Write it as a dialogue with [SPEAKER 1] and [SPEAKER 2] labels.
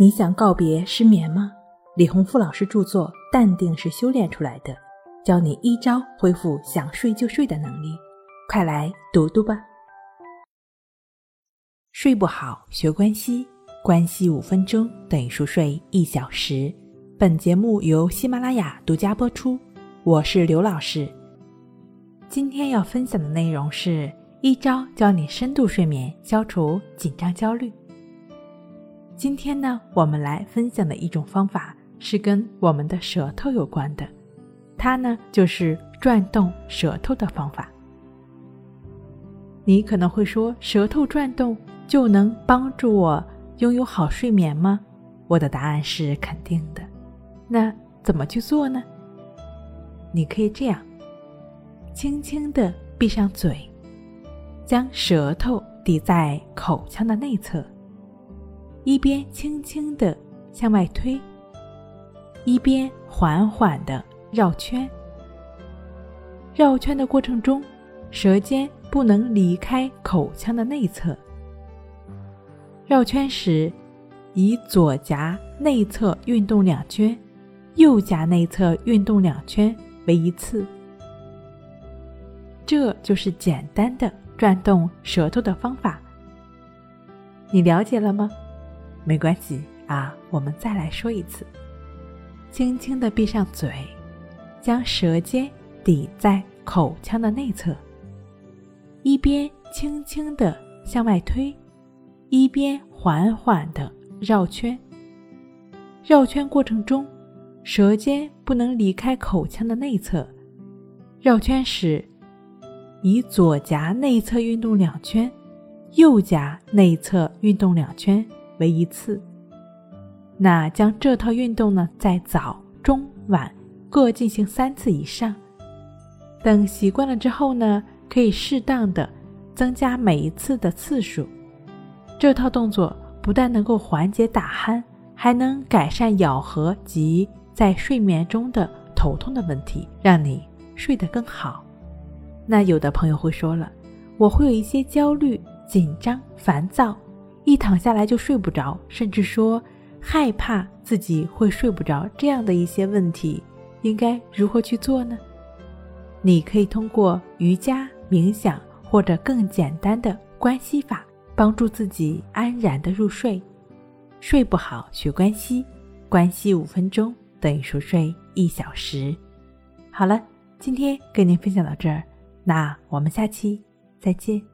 [SPEAKER 1] 你想告别失眠吗？李洪富老师著作《淡定是修炼出来的》，教你一招恢复想睡就睡的能力，快来读读吧。睡不好学关西，关系五分钟等于熟睡一小时。本节目由喜马拉雅独家播出，我是刘老师。今天要分享的内容是一招教你深度睡眠，消除紧张焦虑。今天呢，我们来分享的一种方法是跟我们的舌头有关的，它呢就是转动舌头的方法。你可能会说，舌头转动就能帮助我拥有好睡眠吗？我的答案是肯定的。那怎么去做呢？你可以这样，轻轻的闭上嘴，将舌头抵在口腔的内侧。一边轻轻地向外推，一边缓缓地绕圈。绕圈的过程中，舌尖不能离开口腔的内侧。绕圈时，以左颊内侧运动两圈，右颊内侧运动两圈为一次。这就是简单的转动舌头的方法。你了解了吗？没关系啊，我们再来说一次。轻轻的闭上嘴，将舌尖抵在口腔的内侧，一边轻轻的向外推，一边缓缓的绕圈。绕圈过程中，舌尖不能离开口腔的内侧。绕圈时，以左颊内侧运动两圈，右颊内侧运动两圈。为一次，那将这套运动呢，在早、中、晚各进行三次以上。等习惯了之后呢，可以适当的增加每一次的次数。这套动作不但能够缓解打鼾，还能改善咬合及在睡眠中的头痛的问题，让你睡得更好。那有的朋友会说了，我会有一些焦虑、紧张、烦躁。一躺下来就睡不着，甚至说害怕自己会睡不着，这样的一些问题，应该如何去做呢？你可以通过瑜伽、冥想或者更简单的关系法，帮助自己安然的入睡。睡不好学关系，关系五分钟等于熟睡一小时。好了，今天跟您分享到这儿，那我们下期再见。